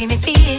making me feel